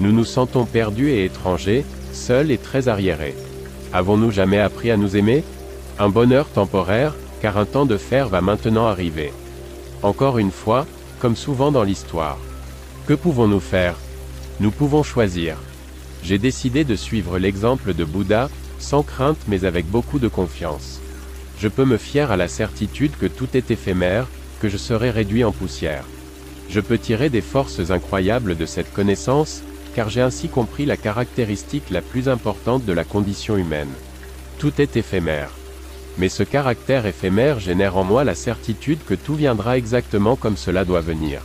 Nous nous sentons perdus et étrangers, seuls et très arriérés. Avons-nous jamais appris à nous aimer? Un bonheur temporaire, car un temps de fer va maintenant arriver. Encore une fois, comme souvent dans l'histoire. Que pouvons-nous faire? Nous pouvons choisir. J'ai décidé de suivre l'exemple de Bouddha, sans crainte mais avec beaucoup de confiance. Je peux me fier à la certitude que tout est éphémère, que je serai réduit en poussière. Je peux tirer des forces incroyables de cette connaissance, car j'ai ainsi compris la caractéristique la plus importante de la condition humaine. Tout est éphémère. Mais ce caractère éphémère génère en moi la certitude que tout viendra exactement comme cela doit venir.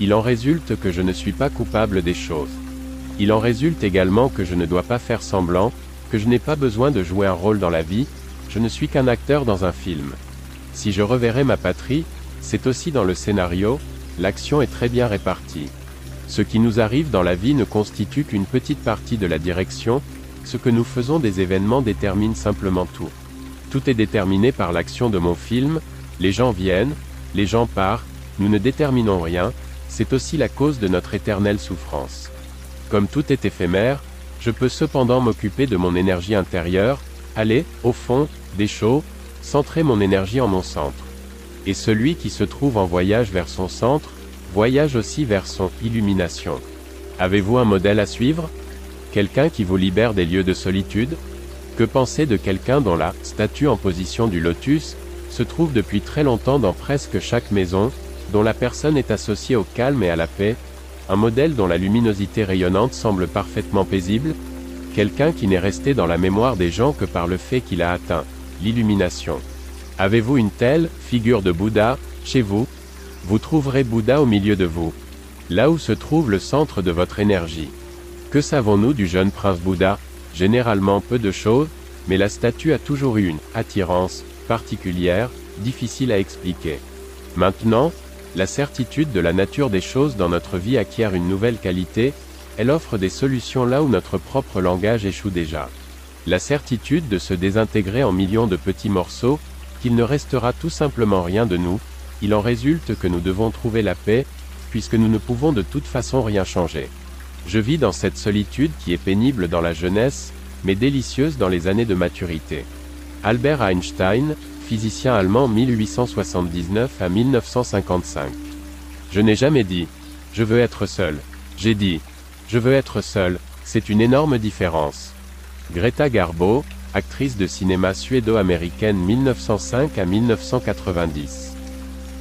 Il en résulte que je ne suis pas coupable des choses. Il en résulte également que je ne dois pas faire semblant, que je n'ai pas besoin de jouer un rôle dans la vie, je ne suis qu'un acteur dans un film. Si je reverrai ma patrie, c'est aussi dans le scénario, l'action est très bien répartie. Ce qui nous arrive dans la vie ne constitue qu'une petite partie de la direction, ce que nous faisons des événements détermine simplement tout. Tout est déterminé par l'action de mon film, les gens viennent, les gens partent, nous ne déterminons rien, c'est aussi la cause de notre éternelle souffrance. Comme tout est éphémère, je peux cependant m'occuper de mon énergie intérieure, aller, au fond, des centrer mon énergie en mon centre. Et celui qui se trouve en voyage vers son centre, voyage aussi vers son illumination. Avez-vous un modèle à suivre? Quelqu'un qui vous libère des lieux de solitude? Que penser de quelqu'un dont la statue en position du lotus se trouve depuis très longtemps dans presque chaque maison, dont la personne est associée au calme et à la paix, un modèle dont la luminosité rayonnante semble parfaitement paisible, quelqu'un qui n'est resté dans la mémoire des gens que par le fait qu'il a atteint l'illumination. Avez-vous une telle figure de Bouddha chez vous? Vous trouverez Bouddha au milieu de vous. Là où se trouve le centre de votre énergie. Que savons-nous du jeune prince Bouddha? Généralement peu de choses, mais la statue a toujours eu une attirance particulière, difficile à expliquer. Maintenant, la certitude de la nature des choses dans notre vie acquiert une nouvelle qualité, elle offre des solutions là où notre propre langage échoue déjà. La certitude de se désintégrer en millions de petits morceaux, qu'il ne restera tout simplement rien de nous, il en résulte que nous devons trouver la paix, puisque nous ne pouvons de toute façon rien changer. Je vis dans cette solitude qui est pénible dans la jeunesse, mais délicieuse dans les années de maturité. Albert Einstein, physicien allemand 1879 à 1955. Je n'ai jamais dit ⁇ Je veux être seul ⁇ J'ai dit ⁇ Je veux être seul ⁇ c'est une énorme différence. Greta Garbo, actrice de cinéma suédo-américaine 1905 à 1990.